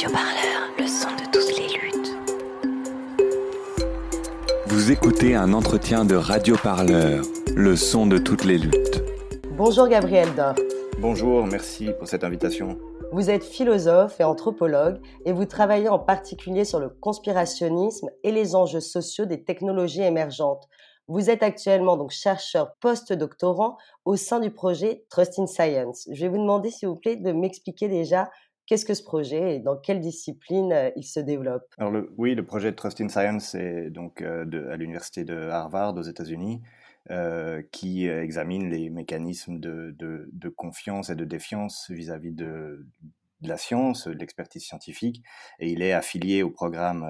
Radio Parleur, le son de toutes les luttes. Vous écoutez un entretien de Radio Parleur, le son de toutes les luttes. Bonjour Gabriel Dor. Bonjour, merci pour cette invitation. Vous êtes philosophe et anthropologue et vous travaillez en particulier sur le conspirationnisme et les enjeux sociaux des technologies émergentes. Vous êtes actuellement donc chercheur post-doctorant au sein du projet Trust in Science. Je vais vous demander s'il vous plaît de m'expliquer déjà Qu'est-ce que ce projet et dans quelle discipline euh, il se développe? Alors oui, le projet Trust in Science est donc euh, à l'université de Harvard aux États-Unis, euh, qui examine les mécanismes de, confiance et de défiance vis-à-vis de, la science, de l'expertise scientifique, et il est affilié au programme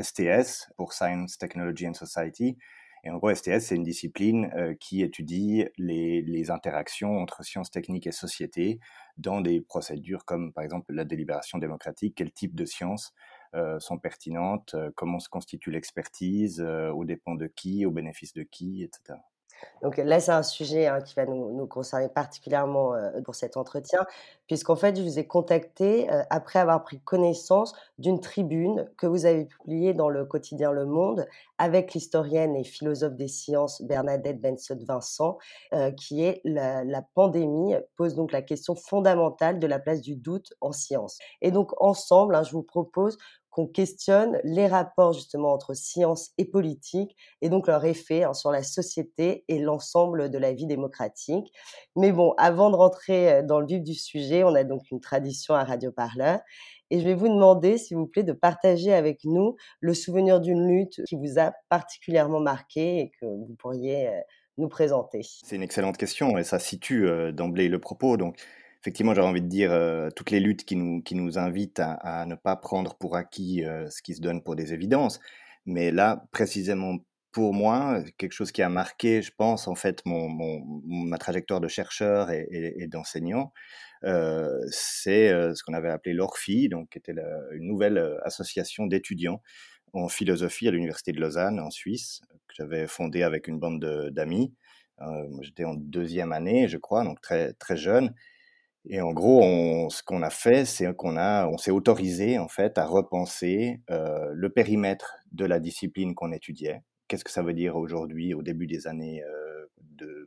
STS pour Science, Technology and Society, et en gros, STS, c'est une discipline qui étudie les, interactions entre sciences techniques et société dans des procédures comme, par exemple, la délibération démocratique. Quel type de sciences euh, sont pertinentes euh, Comment se constitue l'expertise Au dépend de qui Au bénéfice de qui Etc. Donc là, c'est un sujet hein, qui va nous, concerner particulièrement euh, pour cet entretien, puisqu'en fait, je vous ai contacté euh, après avoir pris connaissance d'une tribune que vous avez publiée dans le quotidien Le Monde avec l'historienne et philosophe des sciences Bernadette Benson-Vincent, euh, qui est la, pandémie pose donc la question fondamentale de la place du doute en science. Et donc ensemble, hein, je vous propose qu'on questionne les rapports justement entre science et politique et donc leur effet hein, sur la société et l'ensemble de la vie démocratique. Mais bon, avant de rentrer euh, dans le vif du sujet, on a donc une tradition à Radio Parleur et je vais vous demander, s'il vous plaît, de partager avec nous le souvenir d'une lutte qui vous a particulièrement marqué et que vous pourriez euh, nous présenter. C'est une excellente question et ça situe euh, d'emblée le propos. Donc, effectivement, j'aurais envie de dire euh, toutes les luttes qui nous, qui nous invitent à, ne pas prendre pour acquis euh, ce qui se donne pour des évidences. Mais là, précisément pour moi, quelque chose qui a marqué, je pense, en fait, mon, ma trajectoire de chercheur et, d'enseignant, euh, c'est ce qu'on avait appelé l'ORFI, donc qui était une nouvelle association d'étudiants en philosophie à l'université de Lausanne, en Suisse, que j'avais fondée avec une bande d'amis. J'étais en deuxième année, je crois, donc très très jeune. Et en gros, ce qu'on a fait, c'est qu'on a, on s'est autorisé en fait à repenser euh, le périmètre de la discipline qu'on étudiait. Qu'est-ce que ça veut dire aujourd'hui, au début des années euh, de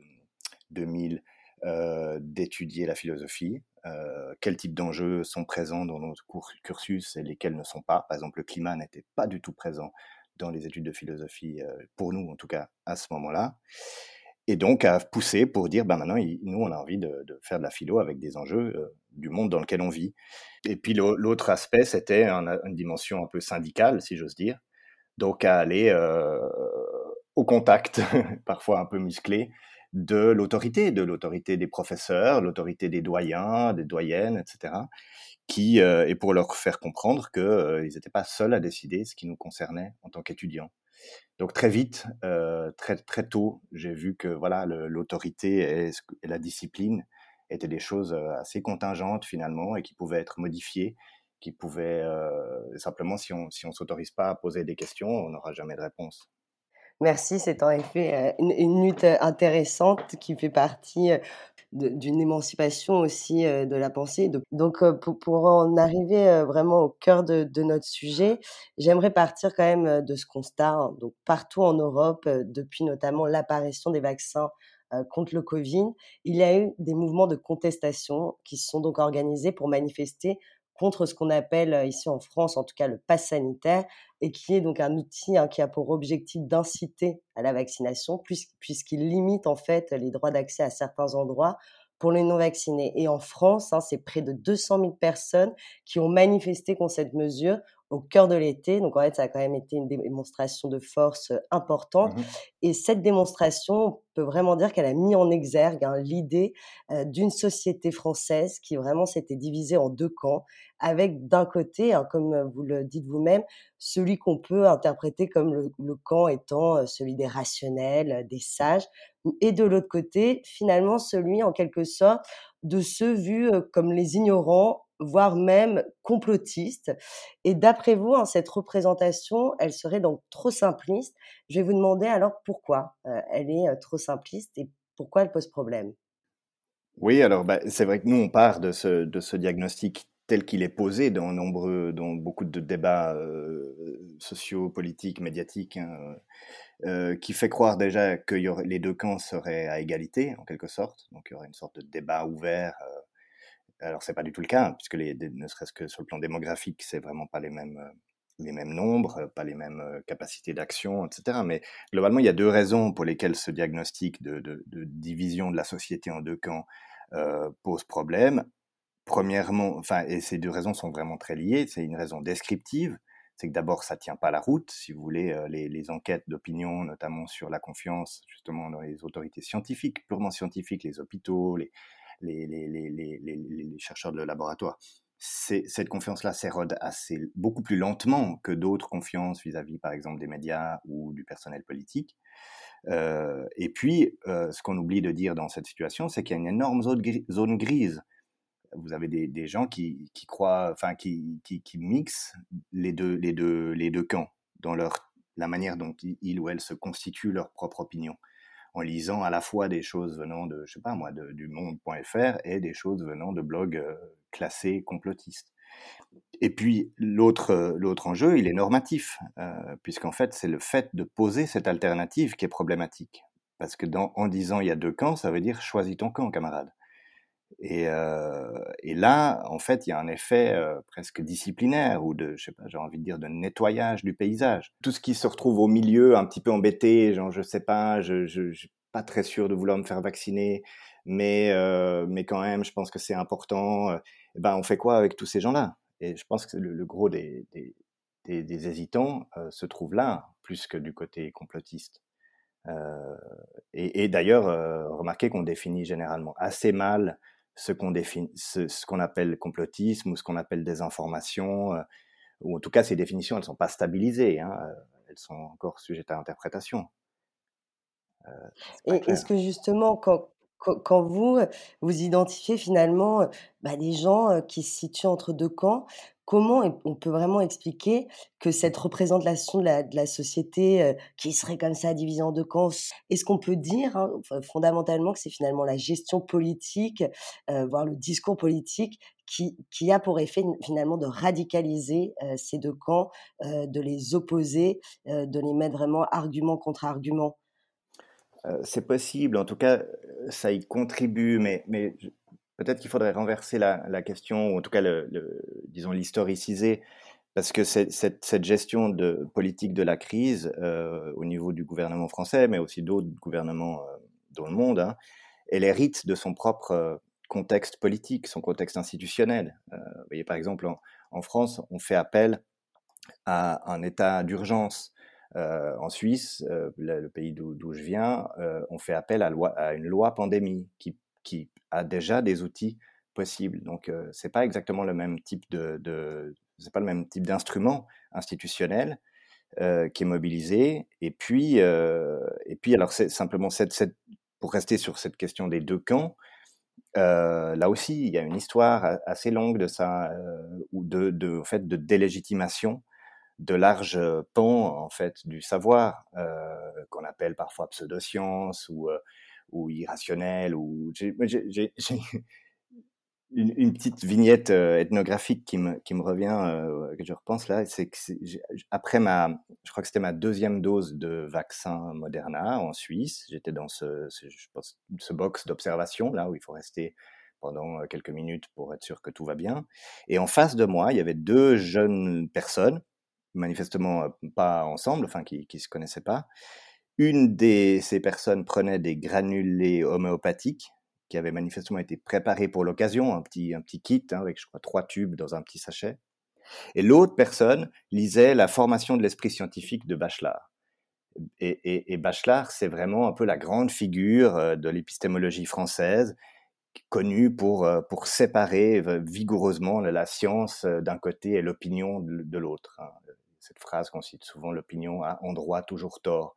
2000, euh, d'étudier la philosophie? Euh, Quels types d'enjeux sont présents dans notre cursus et lesquels ne sont pas? Par exemple, le climat n'était pas du tout présent dans les études de philosophie, pour nous en tout cas, à ce moment-là et donc à pousser pour dire, ben maintenant, nous, on a envie de, faire de la philo avec des enjeux euh, du monde dans lequel on vit. Et puis l'autre aspect, c'était une dimension un peu syndicale, si j'ose dire. Donc à aller euh, au contact, parfois un peu musclé, de l'autorité, de l'autorité des professeurs, l'autorité des doyens, des doyennes, etc. Qui, euh, et pour leur faire comprendre qu'ils n'étaient pas seuls à décider ce qui nous concernait en tant qu'étudiants. Donc très vite, euh, très très tôt, j'ai vu que voilà l'autorité et, la discipline étaient des choses euh, assez contingentes finalement et qui pouvaient être modifiées, qui pouvaient euh, simplement si on si on s'autorise pas à poser des questions, on n'aura jamais de réponse. Merci, c'est en effet une, une, lutte intéressante qui fait partie d'une émancipation aussi de la pensée. Donc, pour, en arriver vraiment au cœur de, notre sujet, j'aimerais partir quand même de ce constat. Hein. Donc, partout en Europe, depuis notamment l'apparition des vaccins contre le Covid, il y a eu des mouvements de contestation qui se sont donc organisés pour manifester contre ce qu'on appelle ici en France, en tout cas le pass sanitaire, et qui est donc un outil hein, qui a pour objectif d'inciter à la vaccination, puisqu'il limite en fait les droits d'accès à certains endroits pour les non-vaccinés. Et en France, hein, c'est près de 200 000 personnes qui ont manifesté contre cette mesure au cœur de l'été. Donc en fait, ça a quand même été une démonstration de force importante. Mmh Et cette démonstration, on peut vraiment dire qu'elle a mis en exergue hein, l'idée d'une société française qui vraiment s'était divisée en deux camps, avec d'un côté, hein, comme vous le dites vous-même, celui qu'on peut interpréter comme le, le, camp étant celui des rationnels, des sages, et de l'autre côté, finalement, celui en quelque sorte de ceux vus comme les ignorants voire même complotiste. Et d'après vous, hein, cette représentation, elle serait donc trop simpliste? Je vais vous demander alors pourquoi euh, elle est euh, trop simpliste et pourquoi elle pose problème? Oui, alors bah, c'est vrai que nous, on part de ce, diagnostic tel qu'il est posé dans nombreux, dans beaucoup de débats euh, sociaux, politiques, médiatiques, hein, qui fait croire déjà que y aurait, les deux camps seraient à égalité, en quelque sorte. Donc il y aurait une sorte de débat ouvert. Alors c'est pas du tout le cas, puisque les, ne serait-ce que sur le plan démographique, c'est vraiment pas les mêmes les mêmes nombres, pas les mêmes capacités d'action, etc. Mais globalement, il y a deux raisons pour lesquelles ce diagnostic de, division de la société en deux camps euh, pose problème. Premièrement, enfin, et ces deux raisons sont vraiment très liées. C'est une raison descriptive, c'est que d'abord ça tient pas la route. Si vous voulez, euh, les, les enquêtes d'opinion, notamment sur la confiance justement dans les autorités scientifiques, purement scientifiques, les hôpitaux, les, les, chercheurs de laboratoire, cette confiance-là s'érode assez beaucoup plus lentement que d'autres confiances vis-à-vis, par exemple, des médias ou du personnel politique. Euh, et puis, euh, ce qu'on oublie de dire dans cette situation, c'est qu'il y a une énorme zone, grise. Vous avez des, gens qui, croient, enfin, qui, mixent les deux, camps dans la manière dont ils ou elles se constituent leur propre opinion, en lisant à la fois des choses venant de, je sais pas moi, du monde.fr et des choses venant de blogs euh, classés complotistes. Et puis l'autre euh, l'autre enjeu, il est normatif, euh, puisqu'en fait c'est le fait de poser cette alternative qui est problématique. Parce que dans, en disant il y a deux camps, ça veut dire choisis ton camp, camarade. Et, euh, et là, en fait, il y a un effet euh, presque disciplinaire ou de, je sais pas, j'ai envie de dire de nettoyage du paysage. Tout ce qui se retrouve au milieu, un petit peu embêté, genre je sais pas, je, je, suis pas très sûr de vouloir me faire vacciner, mais euh, mais quand même, je pense que c'est important. Euh, ben, on fait quoi avec tous ces gens-là? Et je pense que le, gros des, des, des, hésitants se trouve là, plus que du côté complotiste. Et, d'ailleurs, remarquez qu'on définit généralement assez mal ce qu'on définit, ce, ce qu'on appelle complotisme ou ce qu'on appelle désinformation, euh, ou en tout cas ces définitions, elles sont pas stabilisées, hein, euh, elles sont encore sujettes à interprétation. Euh, et est-ce que justement, quand, quand vous, vous identifiez finalement bah, des gens qui se situent entre deux camps, comment on peut vraiment expliquer que cette représentation de la, société qui serait comme ça divisée en deux camps, est-ce qu'on peut dire hein, fondamentalement que c'est finalement la gestion politique, euh, voire le discours politique, qui, qui, a pour effet finalement de radicaliser euh, ces deux camps, euh, de les opposer, de les mettre vraiment argument contre argument? Euh, c'est possible, en tout cas, ça y contribue, mais, mais peut-être qu'il faudrait renverser la, question, ou en tout cas, disons, l'historiciser, parce que cette, gestion de politique de la crise euh, au niveau du gouvernement français, mais aussi d'autres gouvernements euh, dans le monde, hein, elle hérite de son propre euh, contexte politique, son contexte institutionnel. Vous voyez, par exemple, en, France, on fait appel à un état d'urgence en Suisse, le, pays d'où je viens, on fait appel à, à, une loi pandémie qui, qui, a déjà des outils possibles. Donc, euh, c'est pas exactement le même type de, c'est pas le même type d'instrument institutionnel euh, qui est mobilisé. Et puis, et puis, alors simplement pour rester sur cette question des deux camps. là aussi, il y a une histoire assez longue de ça, ou de, en fait, de délégitimation de larges pans en fait du savoir euh, qu'on appelle parfois pseudosciences ou euh, ou irrationnel ou j'ai une, petite vignette euh, ethnographique qui me qui me revient euh, que je repense là c'est que après ma je crois que c'était ma deuxième dose de vaccin Moderna en Suisse j'étais dans ce, je pense ce box d'observation là où il faut rester pendant quelques minutes pour être sûr que tout va bien et en face de moi il y avait deux jeunes personnes manifestement pas ensemble, enfin qui qui se connaissaient pas. Une de ces personnes prenait des granulés homéopathiques qui avaient manifestement été préparés pour l'occasion, un petit un petit kit hein, avec je crois trois tubes dans un petit sachet. Et l'autre personne lisait la formation de l'esprit scientifique de Bachelard. Et, et, et Bachelard, c'est vraiment un peu la grande figure de l'épistémologie française, connue pour, pour séparer vigoureusement la science d'un côté et l'opinion de l'autre. Hein cette phrase qu'on cite souvent, l'opinion a en droit toujours tort.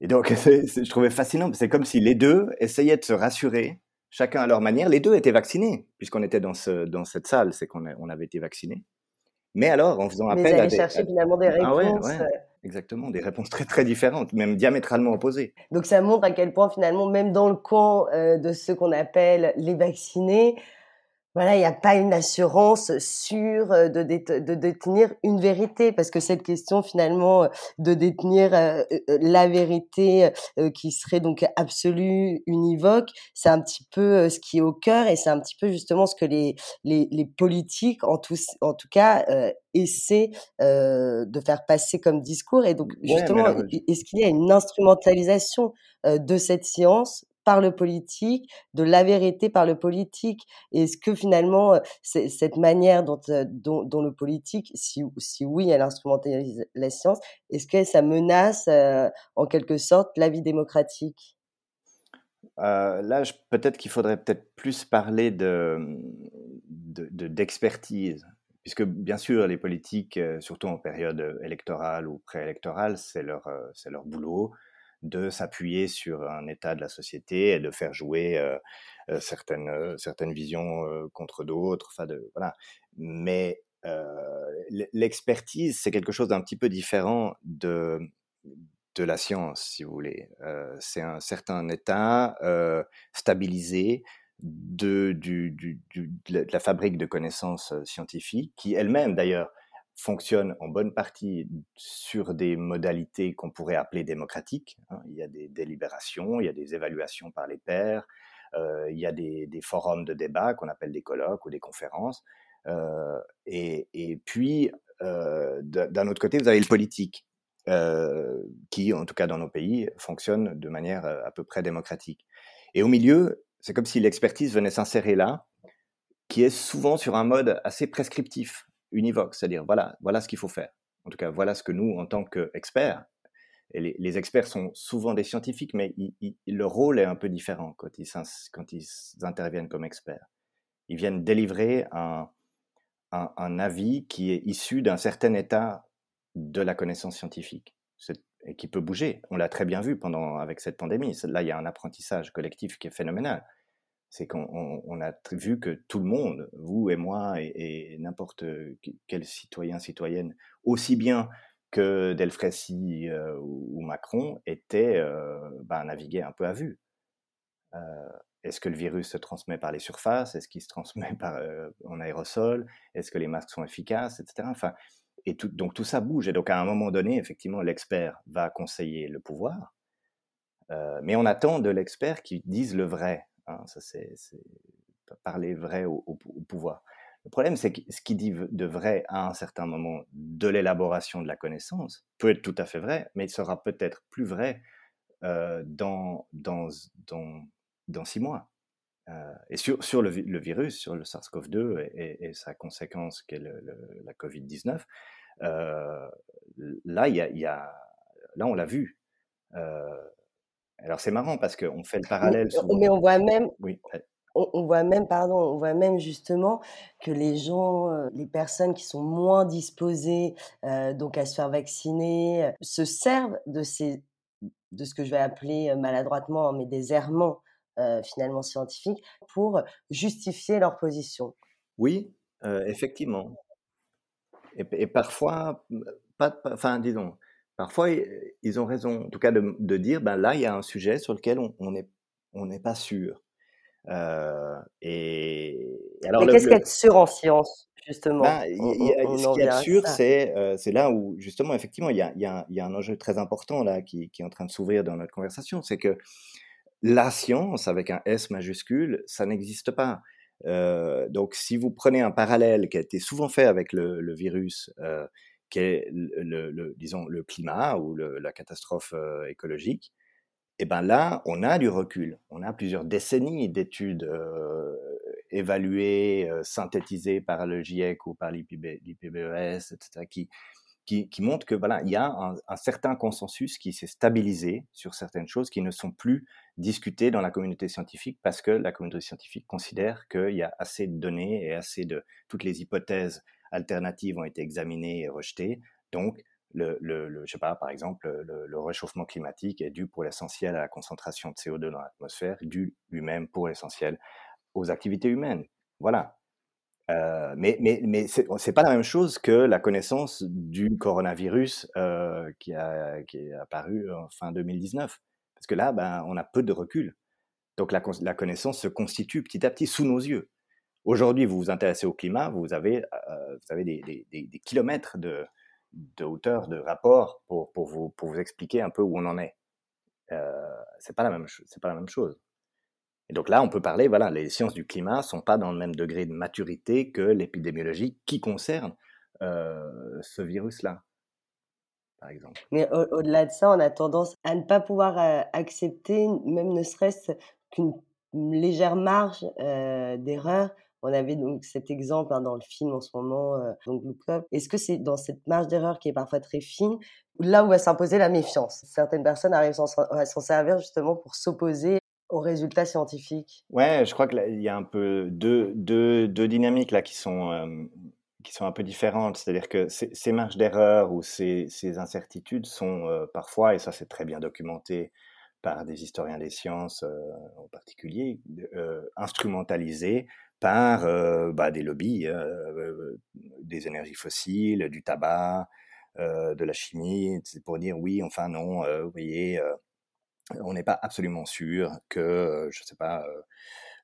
Et donc, je trouvais fascinant, c'est comme si les deux essayaient de se rassurer, chacun à leur manière. Les deux étaient vaccinés, puisqu'on était dans, ce, dans cette salle, c'est qu'on on avait été vaccinés. Mais alors, en faisant appel Mais à des... chercher finalement des réponses. Ah ouais, ouais, exactement, des réponses très très différentes, même diamétralement opposées. Donc ça montre à quel point finalement, même dans le camp euh, de ceux qu'on appelle les vaccinés, voilà, il n'y a pas une assurance sûre euh, de, de détenir une vérité, parce que cette question finalement euh, de détenir euh, la vérité qui serait donc absolue, univoque, c'est un petit peu ce qui est au cœur et c'est un petit peu justement ce que les, les, les politiques, en tout, en tout cas, essaient de faire passer comme discours. Et donc justement, est-ce qu'il y a une instrumentalisation de cette science par le politique, de la vérité par le politique. Est-ce que finalement, cette manière dont, dont, le politique, si, oui, elle instrumentalise la science, est-ce que ça menace en quelque sorte la vie démocratique? Là, peut-être qu'il faudrait peut-être plus parler de, d'expertise, puisque bien sûr, les politiques, surtout en période électorale ou préélectorale, c'est leur, leur boulot de s'appuyer sur un état de la société et de faire jouer euh, euh, certaines, euh, certaines visions contre d'autres. Voilà. Mais l'expertise, c'est quelque chose d'un petit peu différent de, de la science, si vous voulez. c'est un certain état stabilisé de, du, du, de la fabrique de connaissances scientifiques, qui elle-même d'ailleurs fonctionne en bonne partie sur des modalités qu'on pourrait appeler démocratiques. Hein. Il y a des délibérations, il y a des évaluations par les pairs, euh, il y a des, forums de débat qu'on appelle des colloques ou des conférences. Euh, et, puis, euh, d'un autre côté, vous avez le politique, qui, en tout cas dans nos pays, fonctionne de manière à peu près démocratique. Et au milieu, c'est comme si l'expertise venait s'insérer là, qui est souvent sur un mode assez prescriptif univoque, c'est-à-dire voilà, voilà ce qu'il faut faire. En tout cas, voilà ce que nous, en tant qu'experts, et les, experts sont souvent des scientifiques, mais leur rôle est un peu différent quand ils, quand ils interviennent comme experts. Ils viennent délivrer un, un, avis qui est issu d'un certain état de la connaissance scientifique et qui peut bouger. On l'a très bien vu pendant avec cette pandémie. Là, il y a un apprentissage collectif qui est phénoménal c'est qu'on a vu que tout le monde, vous et moi et, n'importe quel citoyen, citoyenne, aussi bien que Delfrécy ou, Macron, étaient euh, bah, navigués un peu à vue. Est-ce que le virus se transmet par les surfaces? Est-ce qu'il se transmet par, en aérosol? Est-ce que les masques sont efficaces? Etc. Enfin, et donc tout ça bouge. Et donc à un moment donné, effectivement, l'expert va conseiller le pouvoir. mais on attend de l'expert qu'il dise le vrai. Hein, ça, c'est parler vrai au, pouvoir. Le problème, c'est que ce qui dit de vrai à un certain moment de l'élaboration de la connaissance peut être tout à fait vrai, mais il sera peut-être plus vrai euh, dans, dans, dans, six mois. Euh, et sur, sur le, virus, sur le SARS-CoV-2 et, sa conséquence qu'est la Covid-19, euh, là, y y a, là, on l'a vu. Alors c'est marrant parce qu'on fait le parallèle. Mais on voit même, oui. on, voit même, pardon, on voit même justement que les gens, les personnes qui sont moins disposées euh, donc à se faire vacciner, se servent de ces, de ce que je vais appeler maladroitement, mais des errements finalement scientifiques pour justifier leur position. Oui, effectivement. Et, et, parfois, pas, enfin, disons, parfois, ils ont raison, en tout cas, de, dire, ben là, il y a un sujet sur lequel on n'est on n'est pas sûr. Euh, et, alors, Mais qu'est-ce qu'être sûr en science, justement? Ben, Ce qui est sûr, euh, c'est là où, justement, effectivement, il y a, y, a, y a, un enjeu très important là qui, qui est en train de s'ouvrir dans notre conversation, c'est que la science, avec un S majuscule, ça n'existe pas. Euh, donc, si vous prenez un parallèle qui a été souvent fait avec le, le virus, euh, qu'est le, le, disons, le climat ou la catastrophe euh, écologique, et eh ben là, on a du recul. On a plusieurs décennies d'études euh, évaluées, euh, synthétisées par le GIEC ou par l'IPBES, etc., qui, qui, qui, montrent que voilà, il y a un certain consensus qui s'est stabilisé sur certaines choses qui ne sont plus discutées dans la communauté scientifique parce que la communauté scientifique considère qu'il y a assez de données et assez de toutes les hypothèses alternatives ont été examinées et rejetées. Donc, le, le, sais pas, par exemple, le, réchauffement climatique est dû pour l'essentiel à la concentration de CO2 dans l'atmosphère, dû lui-même pour l'essentiel aux activités humaines. Voilà. Euh, mais mais, mais c'est pas la même chose que la connaissance du coronavirus euh, qui, a, qui est apparu en fin 2019. Parce que là, ben, on a peu de recul. Donc la connaissance se constitue petit à petit sous nos yeux. Aujourd'hui, vous vous intéressez au climat, vous avez, euh, vous avez des, des, kilomètres de, de, hauteur de rapport pour, pour, vous, pour vous expliquer un peu où on en est. Euh, c'est pas la même c'est pas la même chose. Et donc là, on peut parler, voilà, les sciences du climat sont pas dans le même degré de maturité que l'épidémiologie qui concerne euh, ce virus-là, par exemple. Mais au-delà de ça, on a tendance à ne pas pouvoir euh, accepter, même ne serait-ce qu'une légère marge euh, d'erreur. On avait donc cet exemple hein, dans le film en ce moment, euh, donc Look Up. Est-ce que c'est dans cette marge d'erreur qui est parfois très fine, là où va s'imposer la méfiance? Certaines personnes arrivent à s'en servir justement pour s'opposer aux résultats scientifiques? Ouais, je crois qu'il y a un peu deux, deux, deux dynamiques là qui sont, euh, qui sont un peu différentes. C'est-à-dire que ces, marges d'erreur ou ces, ces, incertitudes sont euh, parfois, et ça c'est très bien documenté par des historiens des sciences en particulier, instrumentalisées par bah, des lobbies, des énergies fossiles, du tabac, de la chimie, pour dire oui, enfin non, vous voyez, on n'est pas absolument sûr que, je ne sais pas,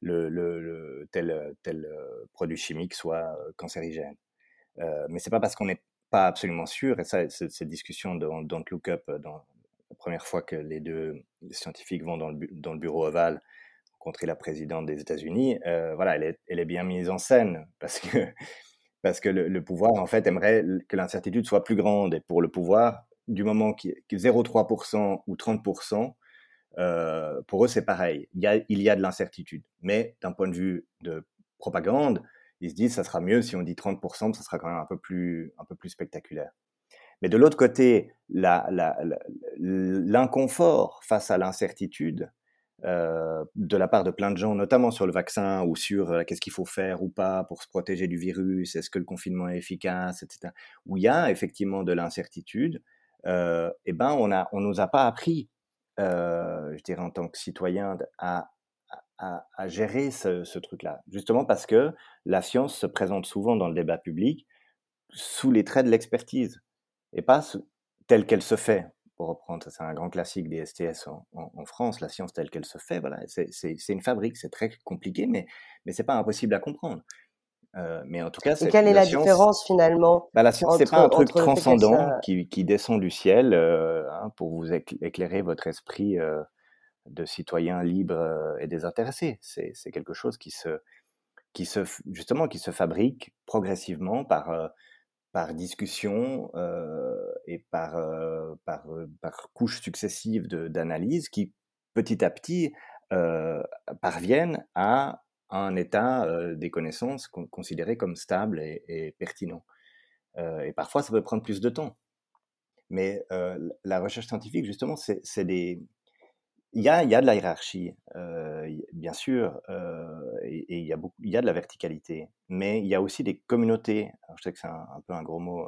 le, tel, tel produit chimique soit cancérigène. Mais c'est pas parce qu'on n'est pas absolument sûr, et ça, cette discussion dans Don't Look Up, dans la première fois que les deux scientifiques vont dans le, dans le bureau ovale la présidente des États-Unis, euh, voilà, elle est, bien mise en scène parce que, parce que le, pouvoir, en fait, aimerait que l'incertitude soit plus grande. Et pour le pouvoir, du moment a 0,3% ou 30%, euh, pour eux, c'est pareil. Il y a, il y a de l'incertitude. Mais d'un point de vue de propagande, ils se disent ça sera mieux si on dit 30%, ça sera quand même un peu plus, un peu plus spectaculaire. Mais de l'autre côté, l'inconfort face à l'incertitude euh, de la part de plein de gens, notamment sur le vaccin ou sur euh, qu'est-ce qu'il faut faire ou pas pour se protéger du virus, est-ce que le confinement est efficace, etc., où il y a effectivement de l'incertitude, euh, eh ben on a, on nous a pas appris, je dirais en tant que citoyen, à, à, à gérer ce, ce truc-là. Justement parce que la science se présente souvent dans le débat public sous les traits de l'expertise et pas telle qu'elle se fait. Pour reprendre, c'est un grand classique des STS en, en, France, la science telle qu'elle se fait. Voilà, c'est une fabrique, c'est très compliqué, mais mais c'est pas impossible à comprendre. Euh, mais en tout cas, et quelle est la, différence finalement bah, La science, c'est pas un truc transcendant qui, qui, descend du ciel euh, hein, pour vous éclairer votre esprit euh, de citoyens libres euh, et désintéressés. C'est quelque chose qui se, qui se, justement, qui se fabrique progressivement par, par discussion euh, et par, par, par couches successives d'analyses qui, petit à petit, parviennent à un état des connaissances considéré comme stable et, et pertinent. et parfois, ça peut prendre plus de temps. Mais la recherche scientifique, justement, c'est des, il y a, de la hiérarchie, bien sûr, et, il, y a de la verticalité, mais il y a aussi des communautés, je sais que c'est un, peu un gros mot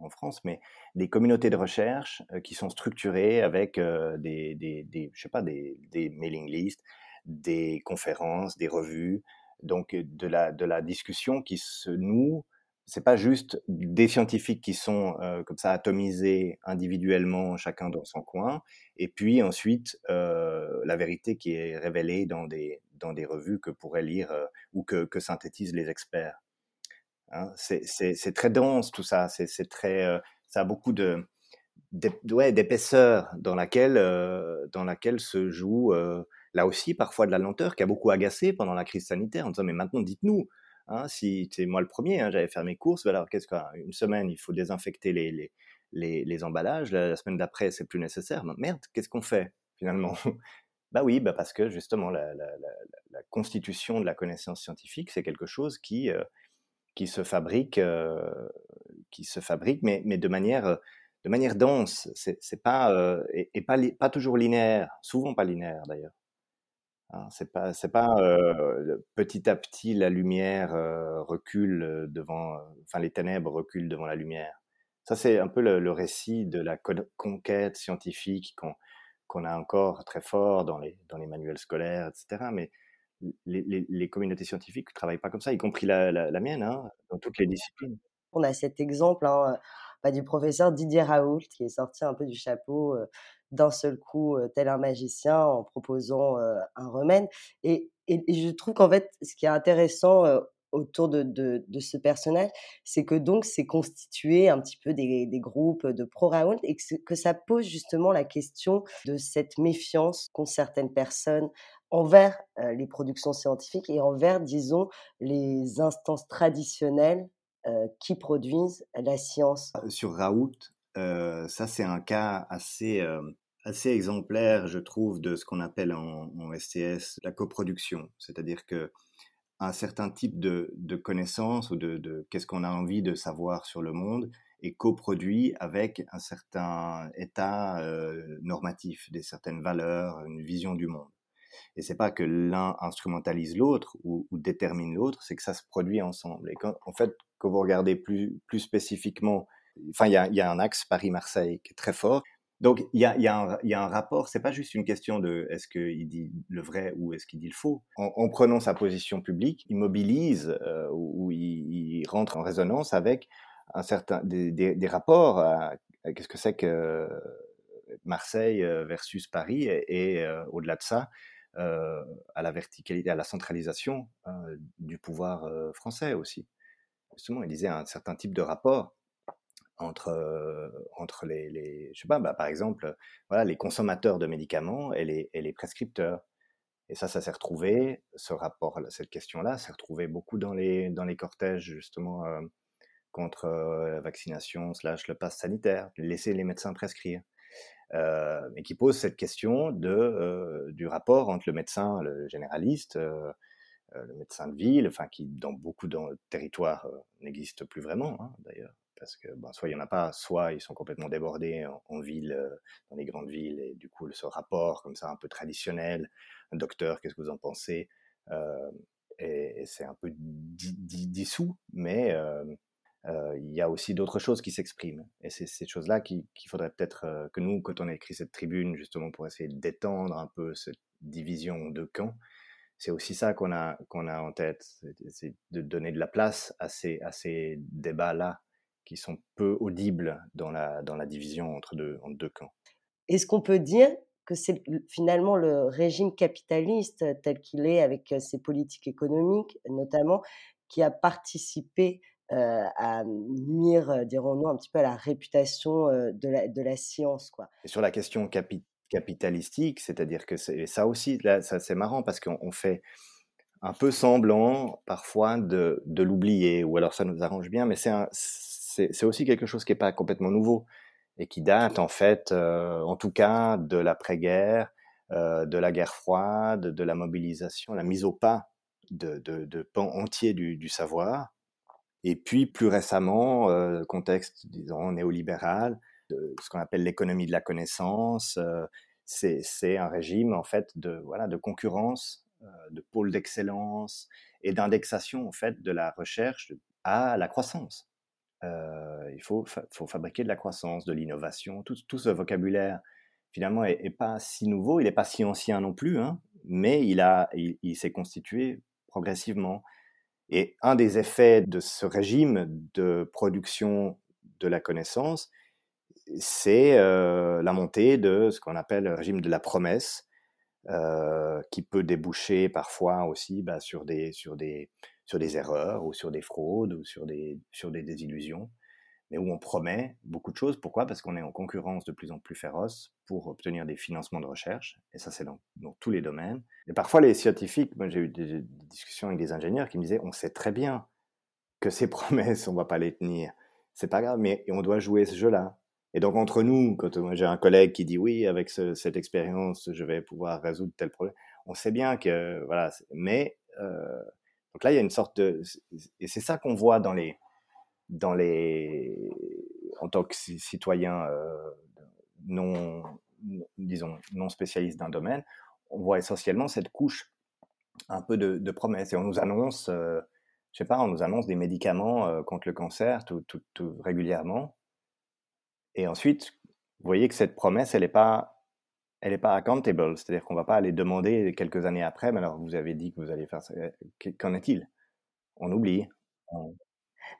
en France, mais des communautés de recherche qui sont structurées avec des, des, des, sais pas, des, mailing lists, des conférences, des revues, donc de la discussion qui se noue c'est pas juste des scientifiques qui sont euh, comme ça atomisés individuellement, chacun dans son coin, et puis ensuite euh, la vérité qui est révélée dans des dans des revues que pourraient lire euh, ou que, synthétisent les experts. Hein, c'est très dense tout ça, c'est très ça a beaucoup de d'épaisseur dans laquelle dans laquelle se joue là aussi parfois de la lenteur qui a beaucoup agacé pendant la crise sanitaire en disant mais maintenant dites-nous Hein, si c'est moi le premier, hein, j'avais fait mes courses, alors qu'est-ce qu'une semaine il faut désinfecter les, les, les, emballages, la, semaine d'après c'est plus nécessaire. merde, qu'est-ce qu'on fait finalement? Bah oui, bah parce que justement la, la, constitution de la connaissance scientifique c'est quelque chose qui euh, qui se fabrique, euh, qui se fabrique, mais, mais de manière de manière dense. C'est pas euh, et, et, pas pas toujours linéaire, souvent pas linéaire d'ailleurs. C'est pas, c'est pas euh, petit à petit la lumière euh, recule devant, enfin les ténèbres reculent devant la lumière. Ça c'est un peu le, récit de la conquête scientifique qu'on qu'on a encore très fort dans les dans les manuels scolaires, etc. Mais les, les, communautés scientifiques ne travaillent pas comme ça, y compris la, la, la mienne, hein, dans toutes les disciplines. On a cet exemple hein, bah, du professeur Didier Raoult qui est sorti un peu du chapeau d'un seul coup, tel un magicien, en proposant un remède. Et, et, je trouve qu'en fait, ce qui est intéressant autour de, de, ce personnage, c'est que donc c'est constitué un petit peu des, des groupes de pro-Raoult et que, ça pose justement la question de cette méfiance qu'ont certaines personnes envers les productions scientifiques et envers, disons, les instances traditionnelles qui produisent la science. Sur Raoult, euh, ça c'est un cas assez assez exemplaire, je trouve, de ce qu'on appelle en, en, STS la coproduction. C'est-à-dire que un certain type de, de connaissances ou de, de qu'est-ce qu'on a envie de savoir sur le monde est coproduit avec un certain état euh, normatif, des certaines valeurs, une vision du monde. Et c'est pas que l'un instrumentalise l'autre ou, détermine l'autre, c'est que ça se produit ensemble. Et en fait, quand vous regardez plus, plus spécifiquement, enfin, il y a, un axe Paris-Marseille qui est très fort, donc il y a, un, rapport, c'est pas juste une question de est-ce qu'il dit le vrai ou est-ce qu'il dit le faux. En, en, prenant sa position publique, il mobilise euh, ou, il, rentre en résonance avec un certain des, rapports. à Qu'est-ce que c'est que Marseille euh, versus Paris et, et euh, au-delà de ça, euh, à la verticalité, à la centralisation euh, du pouvoir euh, français aussi. Justement, il disait un certain type de rapport entre, euh, entre les, les, je sais pas, bah, par exemple, voilà, les consommateurs de médicaments et les, et les prescripteurs. Et ça, ça s'est retrouvé, ce rapport, cette question-là, s'est retrouvé beaucoup dans les, dans les cortèges, justement, euh, contre euh, la vaccination slash le pass sanitaire, laisser les médecins prescrire. Euh, et qui pose cette question de, euh, du rapport entre le médecin, le généraliste, euh, le médecin de ville, enfin qui dans beaucoup de territoires n'existe plus vraiment hein, d'ailleurs, parce que ben, soit il n'y en a pas, soit ils sont complètement débordés en, ville, euh, dans les grandes villes, et du coup ce rapport comme ça un peu traditionnel, docteur, qu'est-ce que vous en pensez? Euh, Et, et c'est un peu di, di, dissous, mais euh, euh, il y a aussi d'autres choses qui s'expriment. Et c'est ces choses-là qu'il qu faudrait peut-être euh, que nous, quand on a écrit cette tribune, justement pour essayer détendre un peu cette division de camps, c'est aussi ça qu'on a, qu'on a en tête, c'est de donner de la place à ces, à ces débats-là qui sont peu audibles dans la, dans la division entre deux, entre deux camps. Est-ce qu'on peut dire que c'est finalement le régime capitaliste tel qu'il est avec ses politiques économiques notamment qui a participé euh, à nuire, dirons-nous, un petit peu à la réputation euh, de, la, science. Quoi. Et sur la question capi capitalistique, c'est-à-dire que ça aussi, là, c'est marrant parce qu'on fait un peu semblant parfois de, l'oublier, ou alors ça nous arrange bien, mais c'est aussi quelque chose qui n'est pas complètement nouveau et qui date en fait, euh, en tout cas, de l'après-guerre, euh, de la guerre froide, de la mobilisation, la mise au pas de, pans entiers du savoir, et puis plus récemment, euh, contexte, disons, néolibéral, de ce qu'on appelle l'économie de la connaissance, euh, c'est un régime en fait de, voilà, de concurrence, euh, de pôle d'excellence et d'indexation en fait de la recherche à la croissance. Euh, il faut, fa faut fabriquer de la croissance, de l'innovation, tout, ce vocabulaire finalement est, est, pas si nouveau, il n'est pas si ancien non plus, hein, mais il, a, il s'est constitué progressivement. Et un des effets de ce régime de production de la connaissance, c'est euh, la montée de ce qu'on appelle le régime de la promesse, euh, qui peut déboucher parfois aussi bah, sur, des, sur, des, sur des erreurs ou sur des fraudes ou sur des, sur des désillusions mais où on promet beaucoup de choses. Pourquoi? Parce qu'on est en concurrence de plus en plus féroce pour obtenir des financements de recherche, et ça c'est dans, tous les domaines. Et parfois les scientifiques, moi j'ai eu des discussions avec des ingénieurs qui me disaient, on sait très bien que ces promesses, on va pas les tenir. C'est pas grave, mais on doit jouer ce jeu-là. Et donc entre nous, quand moi j'ai un collègue qui dit oui, avec ce, cette expérience, je vais pouvoir résoudre tel problème, on sait bien que voilà, mais euh, donc là il y a une sorte de et c'est ça qu'on voit dans les dans les, en tant que citoyen euh, non, disons, non spécialiste d'un domaine, on voit essentiellement cette couche un peu de, de promesses. Et on nous annonce, euh, je sais pas, on nous annonce des médicaments euh, contre le cancer tout, tout, tout, régulièrement. Et ensuite, vous voyez que cette promesse, elle n'est pas, elle n'est pas accountable. C'est-à-dire qu'on va pas aller demander quelques années après, mais alors vous avez dit que vous allez faire ça. Qu'en est-il? On oublie.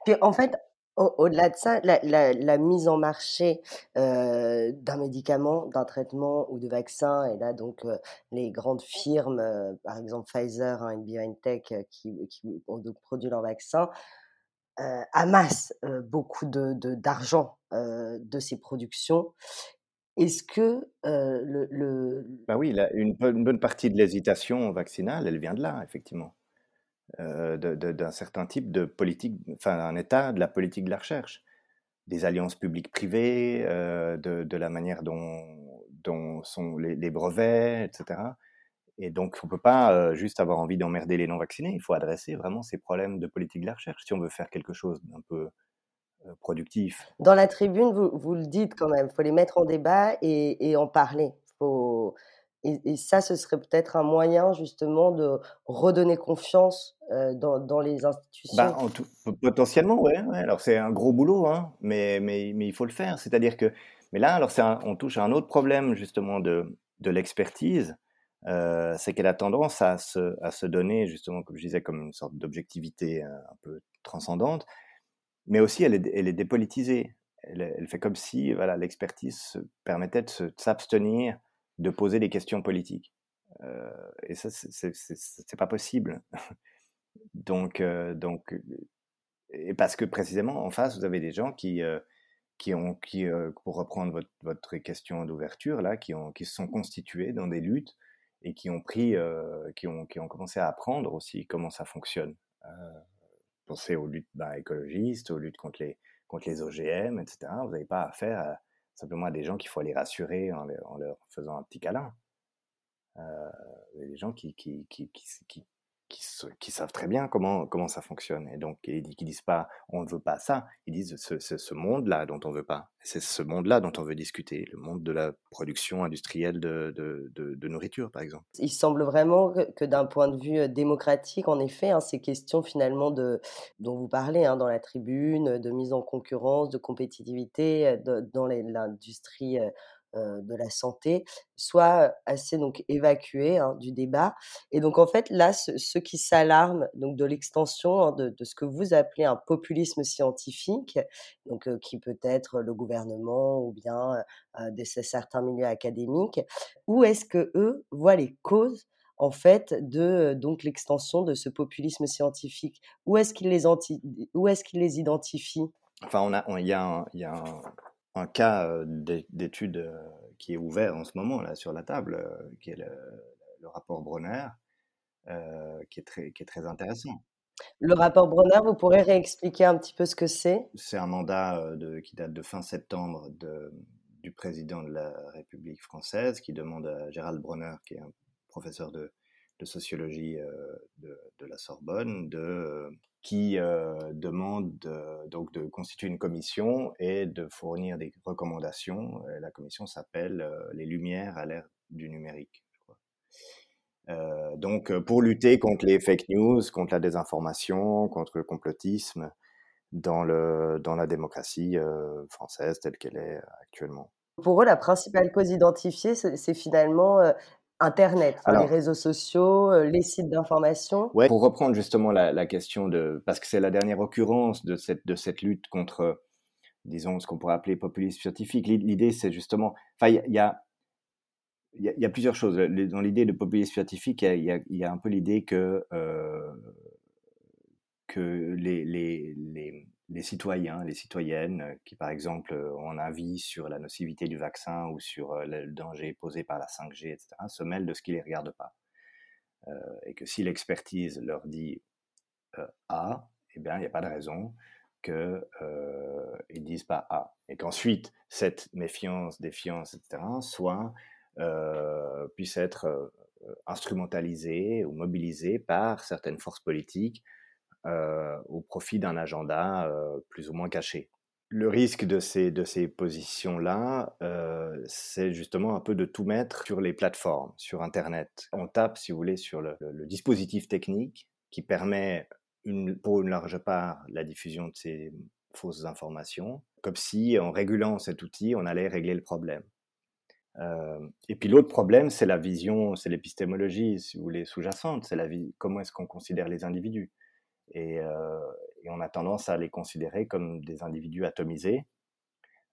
Puis en fait, Au-delà de ça, la, mise en marché euh, d'un médicament, d'un traitement ou de vaccin, et là donc euh, les grandes firmes, euh, par exemple Pfizer hein, et BioNTech, qui, ont donc produit leur vaccin, amassent beaucoup d'argent de, ces productions. Est-ce que le, le... Bah oui, une, bonne partie de l'hésitation vaccinale, elle vient de là, effectivement. Euh, d'un certain type de politique, enfin un état de la politique de la recherche, des alliances publiques-privées, euh, de, la manière dont, sont les, brevets, etc. Et donc on ne peut pas euh, juste avoir envie d'emmerder les non-vaccinés, il faut adresser vraiment ces problèmes de politique de la recherche si on veut faire quelque chose d'un peu productif. Dans la tribune, vous, le dites quand même, il faut les mettre en débat et, et en parler. Faut et, ça, ce serait peut-être un moyen justement de redonner confiance dans, dans, les bah, institutions. potentiellement, ouais, Alors c'est un gros boulot, hein, mais, mais, mais, il faut le faire. C'est-à-dire que, mais là, alors on touche à un autre problème justement de, de l'expertise. c'est qu'elle a tendance à se, à se donner justement, comme je disais, comme une sorte d'objectivité un peu transcendante, mais aussi elle est, elle est dépolitisée. Elle, elle fait comme si voilà, l'expertise permettait de s'abstenir de poser des questions politiques. Euh, et ça, c'est pas possible. donc, euh, donc, et parce que précisément en face, vous avez des gens qui, euh, qui ont, qui, pour reprendre votre, votre question d'ouverture là, qui ont, qui se sont constitués dans des luttes et qui ont pris, qui ont, qui ont commencé à apprendre aussi comment ça fonctionne. pensez aux luttes bah, écologistes, aux luttes contre les, contre les OGM, etc. Vous n'avez pas affaire à simplement à des gens qu'il faut aller rassurer en, leur faisant un petit câlin. Euh, des gens qui, qui, savent très bien comment, comment ça fonctionne. Et donc, ils ne disent pas on ne veut pas ça, ils disent c'est ce, monde-là dont on ne veut pas. C'est ce monde-là dont on veut discuter, le monde de la production industrielle de, de, de, nourriture, par exemple. Il semble vraiment que, d'un point de vue démocratique, en effet, hein, ces questions finalement de, dont vous parlez hein, dans la tribune, de mise en concurrence, de compétitivité dans l'industrie euh, de la santé soit assez donc évacué hein, du débat. Et donc en fait là, ceux qui s'alarment donc de l'extension hein, de, ce que vous appelez un populisme scientifique, donc euh, qui peut être le gouvernement ou bien euh, des, certains milieux académiques, où est-ce que eux voient les causes en fait de donc l'extension de ce populisme scientifique? Où est-ce qu'ils les où est-ce qu'ils les identifient? Enfin, on a, il y a, y a un un cas d'étude qui est ouvert en ce moment là sur la table, qui est le, rapport Bronner, qui, est très, qui est très intéressant. Le rapport Bronner, vous pourrez réexpliquer un petit peu ce que c'est? C'est un mandat de, qui date de fin septembre de, du président de la République française qui demande à Gérald Bronner, qui est un professeur de, de sociologie de, de, la Sorbonne, de qui euh, demande donc de constituer une commission et de fournir des recommandations. Euh, la commission s'appelle euh, Les Lumières à l'ère du numérique. donc pour lutter contre les fake news, contre la désinformation, contre le complotisme dans, le, dans la démocratie française telle qu'elle est actuellement. Pour eux, la principale cause identifiée, c'est finalement Internet, les réseaux sociaux, euh, les sites d'information. Ouais, pour reprendre justement la, question de, parce que c'est la dernière occurrence de cette, de cette lutte contre, disons, ce qu'on pourrait appeler populisme scientifique. L'idée, c'est justement, enfin, il y a, il y, a, plusieurs choses. Dans l'idée de populisme scientifique, il y a, y a, un peu l'idée que, euh, que les, les, les, les citoyens, les citoyennes euh, qui, par exemple, euh, ont un avis sur la nocivité du vaccin ou sur euh, le danger posé par la 5G, etc., se mêlent de ce qui ne les regarde pas. et que si l'expertise leur dit A, eh bien, il n'y a pas de raison qu'ils euh, disent pas A. Et qu'ensuite, cette méfiance, défiance, etc., soit, puisse être instrumentalisée ou mobilisée par certaines forces politiques au profit d'un agenda euh, plus ou moins caché. Le risque de ces, de ces positions-là, euh, c'est justement un peu de tout mettre sur les plateformes, sur Internet. On tape, si vous voulez, sur le, dispositif technique qui permet, pour une large part, la diffusion de ces fausses informations, comme si en régulant cet outil, on allait régler le problème. et puis l'autre problème, c'est la vision, c'est l'épistémologie, si vous voulez, sous-jacente, c'est la vie, comment est-ce qu'on considère les individus? Et, euh, et on a tendance à les considérer comme des individus atomisés.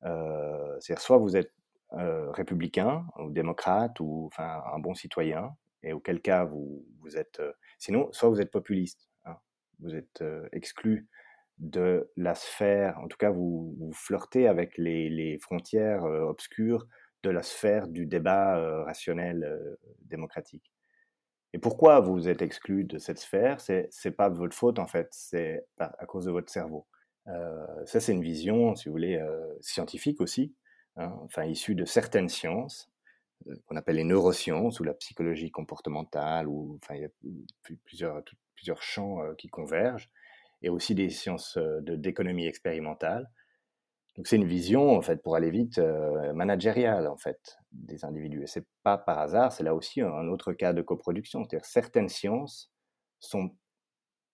C'est-à-dire soit vous êtes républicain ou démocrate ou enfin un bon citoyen, et auquel cas vous, vous êtes. sinon, soit vous êtes populiste, hein. vous êtes exclu de la sphère, en tout cas vous, flirtez avec les frontières obscures de la sphère du débat rationnel démocratique. Et pourquoi vous êtes exclu de cette sphère? C'est n'est pas votre faute en fait, c'est à cause de votre cerveau. Euh, ça c'est une vision, si vous voulez, euh, scientifique aussi, hein, enfin issue de certaines sciences euh, qu'on appelle les neurosciences ou la psychologie comportementale, ou enfin il y a plusieurs plusieurs champs qui convergent, et aussi des sciences d'économie expérimentale donc c'est une vision, en fait, pour aller vite, euh, managériale, en fait, des individus. Et c'est pas par hasard, c'est là aussi un autre cas de coproduction. C'est-à-dire certaines sciences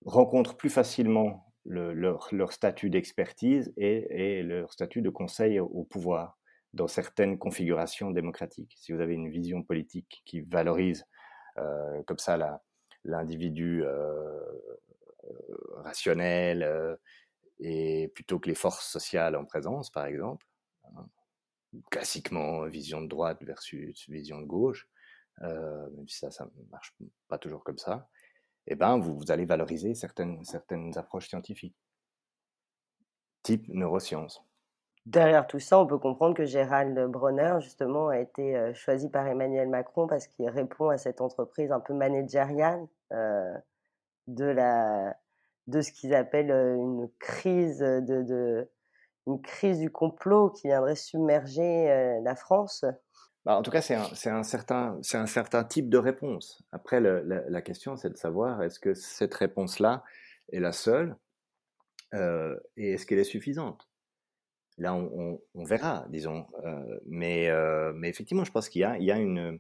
rencontrent plus facilement leur, statut d'expertise et, leur statut de conseil au, pouvoir dans certaines configurations démocratiques. Si vous avez une vision politique qui valorise euh, comme ça l'individu euh, rationnel, et plutôt que les forces sociales en présence, par exemple, hein, classiquement vision de droite versus vision de gauche, euh, même si ça, ça marche pas toujours comme ça, eh ben, vous, vous, allez valoriser certaines, certaines approches scientifiques, type neurosciences. Derrière tout ça, on peut comprendre que Gérald Bronner, justement, a été euh, choisi par Emmanuel Macron parce qu'il répond à cette entreprise un peu managériale euh, de la, de ce qu'ils appellent une crise de, une crise du complot qui viendrait submerger la France? Bah, En tout cas, c'est un, un, certain, un certain type de réponse. Après, la, question, c'est de savoir est-ce que cette réponse-là est la seule et est-ce qu'elle est suffisante? Là, on, verra, disons. mais, mais effectivement, je pense qu'il y, y a, une,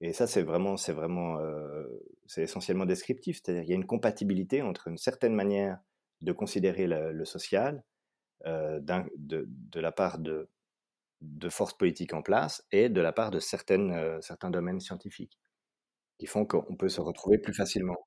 et ça, c'est vraiment, c'est vraiment, euh, c'est essentiellement descriptif. C'est-à-dire, il y a une compatibilité entre une certaine manière de considérer le, social euh, de, de, la part de, de forces politiques en place et de la part de certaines, euh, certains domaines scientifiques qui font qu'on peut se retrouver plus facilement.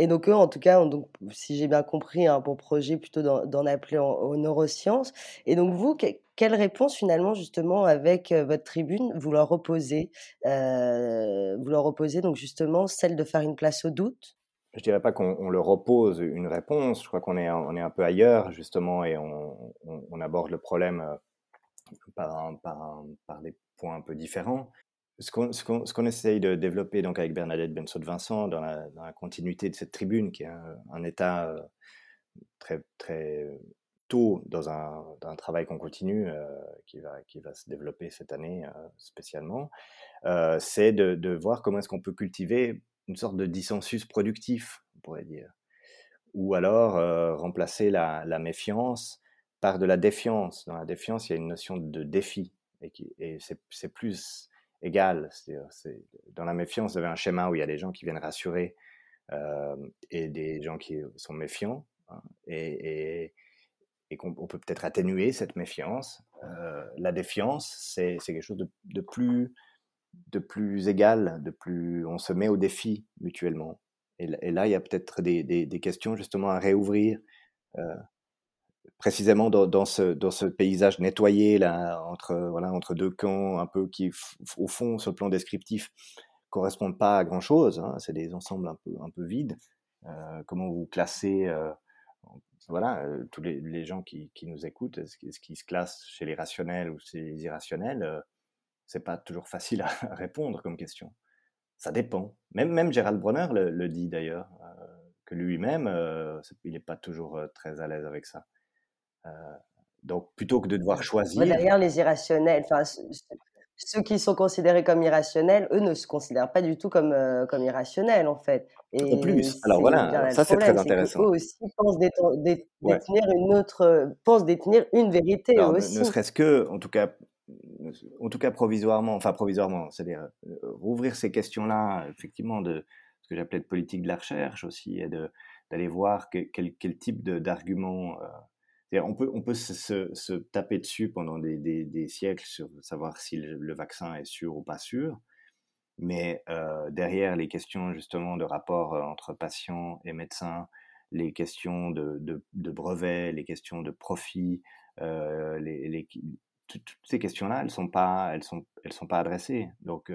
Et donc eux, en tout cas, donc, si j'ai bien compris, un bon projet plutôt d'en appeler aux neurosciences. Et donc vous, quelle réponse finalement justement avec votre tribune vous leur opposez Vous leur opposez donc justement celle de faire une place au doute? Je dirais pas qu'on leur oppose une réponse. Je crois qu'on est, on est un peu ailleurs justement et on, aborde le problème par, par, par, des points un peu différents ce qu'on essaye de développer donc avec Bernadette Benso de Vincent dans la, dans la, continuité de cette tribune, qui est un, état euh, très, très tôt dans un, un travail qu'on continue, euh, qui, va, qui va se développer cette année euh, spécialement, c'est de, de, voir comment est-ce qu'on peut cultiver une sorte de dissensus productif, on pourrait dire, ou alors remplacer la, la, méfiance par de la défiance. Dans la défiance, il y a une notion de défi, et, et c'est plus égal. C'est, dans la méfiance, vous avez un schéma où il y a des gens qui viennent rassurer euh, et des gens qui sont méfiants. Hein, et, qu'on on peut peut-être atténuer cette méfiance. Euh, la défiance, c'est, quelque chose de, plus, de plus égal, de plus, on se met au défi mutuellement. Et, là, il y a peut-être des, questions justement à réouvrir. Euh, précisément dans, ce, dans ce paysage nettoyé là entre voilà entre deux camps un peu qui au fond sur le plan descriptif correspondent pas à grand chose hein, c'est des ensembles un peu un peu vides. Euh, comment vous classez euh, voilà euh, tous les, les, gens qui, qui nous écoutent est-ce, qu'ils se classent chez les rationnels ou chez les irrationnels c'est pas toujours facile à répondre comme question. Ça dépend. Même même Gérald Bronner le, dit d'ailleurs que lui-même il n'est pas toujours très à l'aise avec ça donc, plutôt que de devoir choisir. D'ailleurs, les irrationnels, enfin, ceux qui sont considérés comme irrationnels, eux ne se considèrent pas du tout comme, euh, comme irrationnels, en fait. Et en plus, alors voilà, ça c'est très intéressant. Eux aussi pensent détenir une autre, pensent détenir une vérité alors, aussi. Ne, serait-ce que, en tout cas, en tout cas provisoirement, enfin provisoirement, c'est-à-dire euh, rouvrir ces questions-là, effectivement, de ce que j'appelais de politique de la recherche aussi, et d'aller voir quel, quel, type d'arguments on peut, on peut se, taper dessus pendant des, siècles sur savoir si le, vaccin est sûr ou pas sûr, mais euh, derrière les questions justement de rapport euh, entre patients et médecins, les questions de, de, brevets, les questions de profit, les, toutes ces questions-là, elles sont pas, elles sont, elles sont pas adressées. Donc,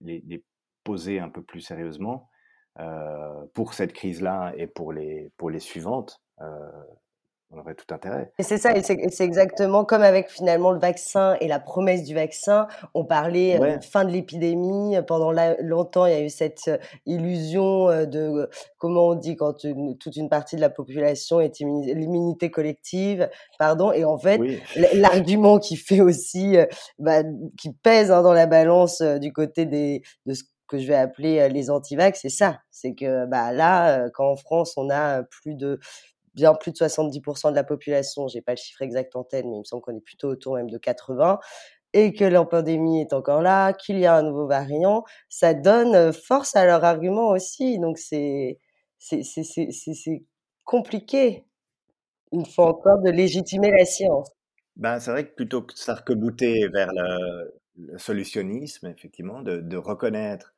les, les, poser un peu plus sérieusement pour cette crise-là et pour les, pour les suivantes, on aurait tout intérêt. Et c'est ça, et c'est exactement comme avec finalement le vaccin et la promesse du vaccin. On parlait euh, fin de l'épidémie. Pendant longtemps, il y a eu cette euh, illusion euh, de, comment on dit, quand toute une partie de la population est l'immunité collective, pardon. Et en fait, l'argument qui fait aussi, bah, qui pèse hein, dans la balance du côté des, de ce que je vais appeler les antivax, c'est ça. C'est que bah, là, quand en France, on a plus de bien plus de 70% de la population, j'ai pas le chiffre exact en tête, mais il me semble qu'on est plutôt autour même de 80, et que la pandémie est encore là, qu'il y a un nouveau variant, ça donne force à leur argument aussi. Donc c'est compliqué, une fois encore, de légitimer la science. Ben, c'est vrai que plutôt que de s'arc-bouter vers le, solutionnisme, effectivement, de, de reconnaître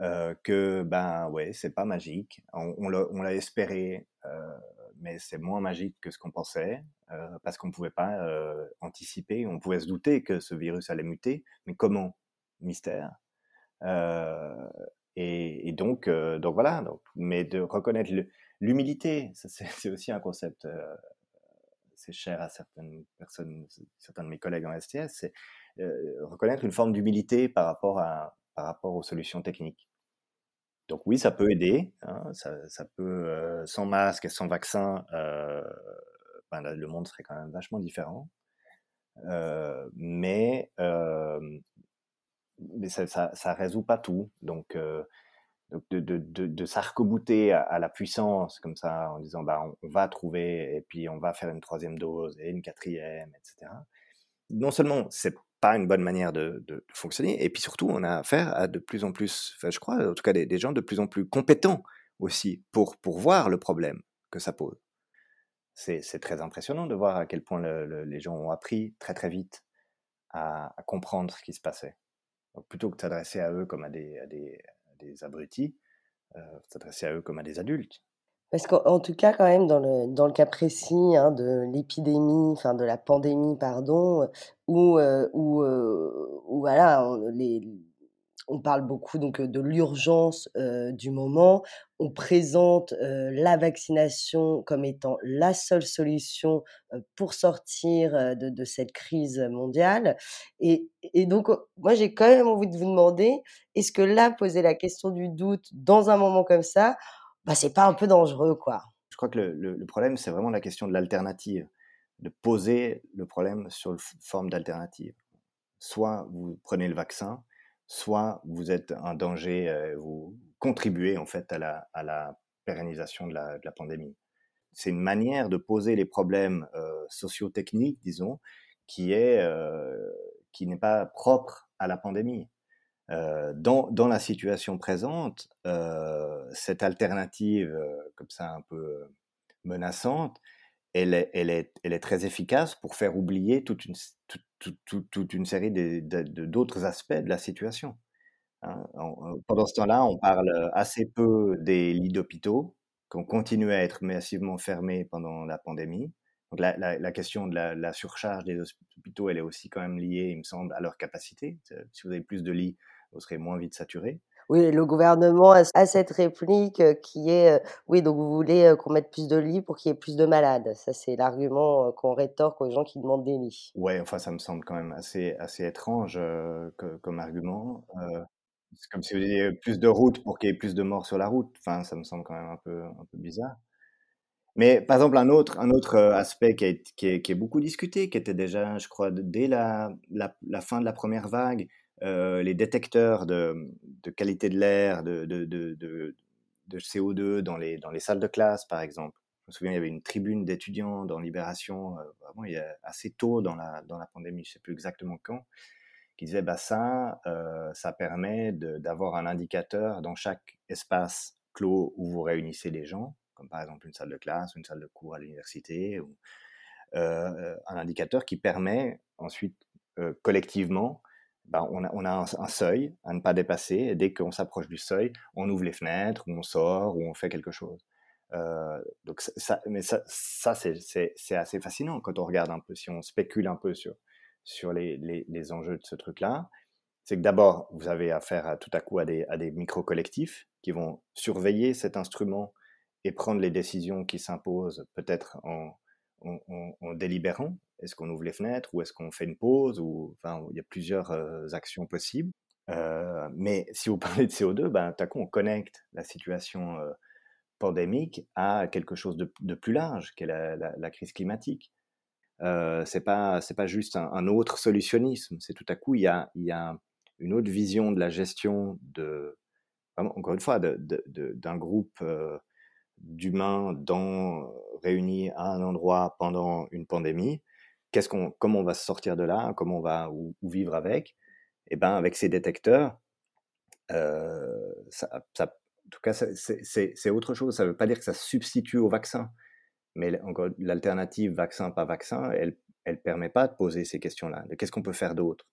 euh, que ben ouais, c'est pas magique, on, on l'a espéré, euh, mais c'est moins magique que ce qu'on pensait, euh, parce qu'on ne pouvait pas euh, anticiper, on pouvait se douter que ce virus allait muter, mais comment? Mystère. Euh, et, donc, voilà, mais de reconnaître l'humilité, c'est aussi un concept, c'est cher à certaines personnes, certains de mes collègues en STS, c'est reconnaître une forme d'humilité par rapport aux solutions techniques. Donc oui, ça peut aider. Hein, ça, peut, euh, sans masque et sans vaccin, euh, ben le monde serait quand même vachement différent. Euh, mais ça, ça, résout pas tout. Donc, de, s'arc-bouter à, la puissance comme ça en disant bah on, va trouver et puis on va faire une troisième dose et une quatrième, etc. Non seulement c'est pas une bonne manière de, fonctionner. Et puis surtout, on a affaire à de plus en plus, enfin, je crois, en tout cas des, gens de plus en plus compétents aussi pour, pour voir le problème que ça pose. C'est très impressionnant de voir à quel point les gens ont appris très très vite à, comprendre ce qui se passait. Donc, plutôt que de s'adresser à eux comme à des, des, abrutis, euh, s'adresser à eux comme à des adultes. Parce qu'en tout cas, quand même, dans le, dans le cas précis hein, de l'épidémie, enfin de la pandémie, pardon, où, euh, où, euh, où voilà, on, parle beaucoup donc de l'urgence euh, du moment. On présente la vaccination comme étant la seule solution pour sortir de, de, cette crise mondiale. Et, et donc, moi, j'ai quand même envie de vous demander, est-ce que là, poser la question du doute dans un moment comme ça, bah, c'est pas un peu dangereux, quoi. Je crois que le, problème, c'est vraiment la question de l'alternative, de poser le problème sur une forme d'alternative. Soit vous prenez le vaccin, soit vous êtes un danger, euh, vous contribuez en fait à la, pérennisation de la, de la pandémie. C'est une manière de poser les problèmes euh, socio-techniques, disons, qui est euh, qui n'est pas propre à la pandémie. Euh, dans, la situation présente, euh, cette alternative, euh, comme ça un peu menaçante, elle est, très efficace pour faire oublier toute une, série d'autres aspects de la situation. Hein. pendant ce temps-là, on parle assez peu des lits d'hôpitaux, qui ont continué à être massivement fermés pendant la pandémie. La question de la, la, surcharge des hôpitaux, elle est aussi quand même liée, il me semble, à leur capacité. Si vous avez plus de lits, vous serez moins vite saturé. Oui, le gouvernement a cette réplique euh, qui est euh, oui, donc vous voulez euh, qu'on mette plus de lits pour qu'il y ait plus de malades. Ça, c'est l'argument qu'on rétorque aux gens qui demandent des lits. Ouais, enfin, ça me semble quand même assez, assez étrange comme argument. c'est comme si vous disiez plus de routes pour qu'il y ait plus de morts sur la route. Enfin, ça me semble quand même un peu, un peu bizarre. Mais par exemple, un autre, un autre aspect qui est, qui, est, qui est beaucoup discuté, qui était déjà, je crois, dès la, la, la fin de la première vague, euh, les détecteurs de, qualité de l'air, de, de, CO2 dans les, salles de classe, par exemple. Je me souviens, il y avait une tribune d'étudiants dans Libération, euh, vraiment, il y a assez tôt dans la, pandémie, je ne sais plus exactement quand, qui disait bah ça, euh, ça permet d'avoir un indicateur dans chaque espace clos où vous réunissez les gens, comme par exemple une salle de classe, une salle de cours à l'université, un indicateur qui permet ensuite collectivement ben, on a, un, seuil à ne pas dépasser. Et dès qu'on s'approche du seuil, on ouvre les fenêtres, ou on sort, ou on fait quelque chose. donc ça, mais ça, c'est assez fascinant quand on regarde un peu, si on spécule un peu sur, les enjeux de ce truc-là. C'est que d'abord, vous avez affaire à, tout à coup à des, à des micro-collectifs qui vont surveiller cet instrument et prendre les décisions qui s'imposent peut-être en, en, délibérant. Est-ce qu'on ouvre les fenêtres ou est-ce qu'on fait une pause ou enfin il y a plusieurs actions possibles. Euh, mais si vous parlez de CO2, ben coup on connecte la situation pandémique à quelque chose de, plus large, qu'est la, la, crise climatique. Euh, c'est pas c'est pas juste un, autre solutionnisme. C'est tout à coup il y a il y a une autre vision de la gestion de encore une fois d'un groupe euh, d'humains dans réunis à un endroit pendant une pandémie. Qu'est-ce qu'on comment on va se sortir de là Comment on va ou, vivre avec? Et eh ben avec ces détecteurs, euh, ça, en tout cas c'est autre chose. Ça ne veut pas dire que ça substitue au vaccin mais l'alternative vaccin pas vaccin, elle elle permet pas de poser ces questions-là. Qu'est-ce qu'on peut faire d'autre?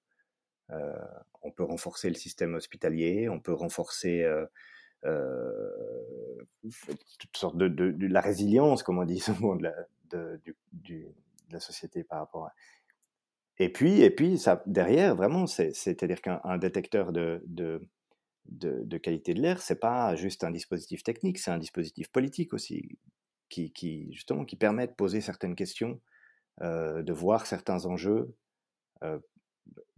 Euh, On peut renforcer le système hospitalier, on peut renforcer euh, euh, toutes sortes de, la résilience, comme on dit souvent, de la, société par rapport à. Et puis, et puis derrière, vraiment, c'est-à-dire qu'un détecteur de, qualité de l'air, c'est pas juste un dispositif technique, c'est un dispositif politique aussi qui, justement qui permet de poser certaines questions, euh, de voir certains enjeux euh,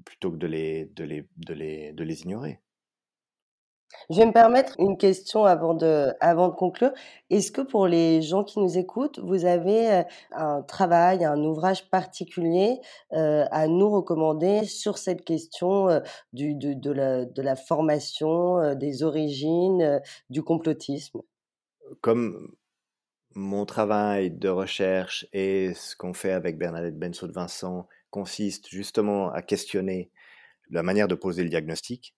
plutôt que de les ignorer. Je vais me permettre une question avant de, conclure. Est-ce que pour les gens qui nous écoutent, vous avez euh, un travail, un ouvrage particulier euh, à nous recommander sur cette question euh, de, la, de la formation, des origines, du complotisme? Comme mon travail de recherche et ce qu'on fait avec Bernadette Benso de Vincent consiste justement à questionner la manière de poser le diagnostic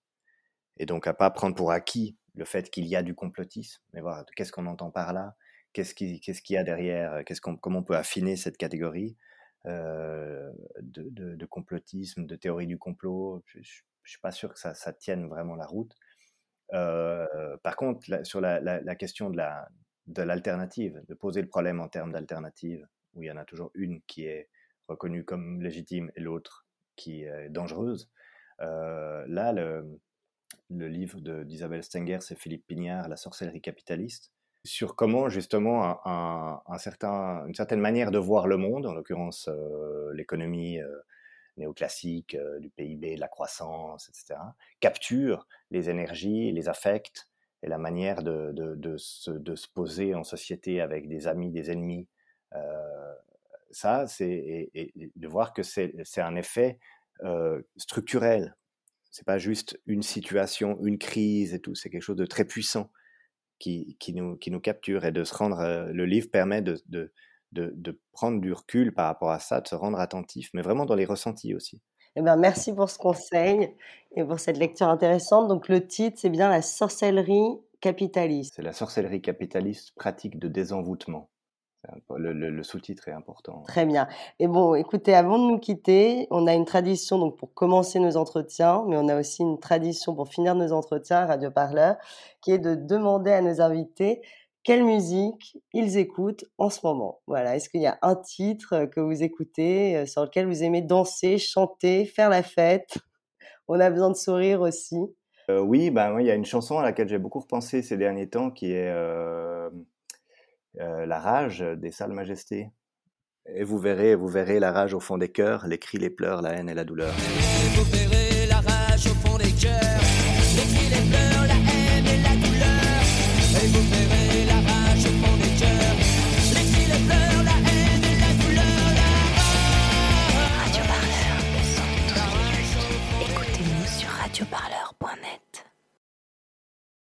et donc à pas prendre pour acquis le fait qu'il y a du complotisme, mais voilà, qu'est-ce qu'on entend par là, qu'est-ce qu'il qu'est-ce qu'il y a derrière, qu'est-ce qu'on, comment on peut affiner cette catégorie euh, de, de, complotisme, de théorie du complot. Je, je suis pas sûr que ça, ça tienne vraiment la route. Euh, par contre, sur la, la, question de la, de l'alternative, de poser le problème en termes d'alternative, où il y en a toujours une qui est reconnue comme légitime et l'autre qui est dangereuse. Euh, là, le, le livre d'Isabelle Stenger, c'est Philippe Pignard, La sorcellerie capitaliste, sur comment justement un, certain, une certaine manière de voir le monde, en l'occurrence euh, l'économie euh, néoclassique, euh, du PIB, de la croissance, etc., capture les énergies, les affects, et la manière de, se, poser en société avec des amis, des ennemis, ça, c'est et, de voir que c'est un effet structurel. C'est pas juste une situation, une crise et tout. C'est quelque chose de très puissant qui, qui, nous, qui nous capture et de se rendre. Euh, le livre permet de, de, de, de prendre du recul par rapport à ça, de se rendre attentif, mais vraiment dans les ressentis aussi. Eh ben, merci pour ce conseil et pour cette lecture intéressante. Donc, le titre, c'est bien La sorcellerie capitaliste. C'est la sorcellerie capitaliste, pratique de désenvoûtement. Le, le, le sous-titre est important. Très bien. Et bon, écoutez, avant de nous quitter, on a une tradition donc pour commencer nos entretiens, mais on a aussi une tradition pour finir nos entretiens, Radio Parleur, qui est de demander à nos invités quelle musique ils écoutent en ce moment. Voilà, est-ce qu'il y a un titre que vous écoutez euh, sur lequel vous aimez danser, chanter, faire la fête? On a besoin de sourire aussi. Euh, oui, ben il y a une chanson à laquelle j'ai beaucoup repensé ces derniers temps qui est euh, La rage des salles majestés. Et vous verrez, vous verrez la rage au fond des cœurs, les cris, les pleurs, la haine et la douleur.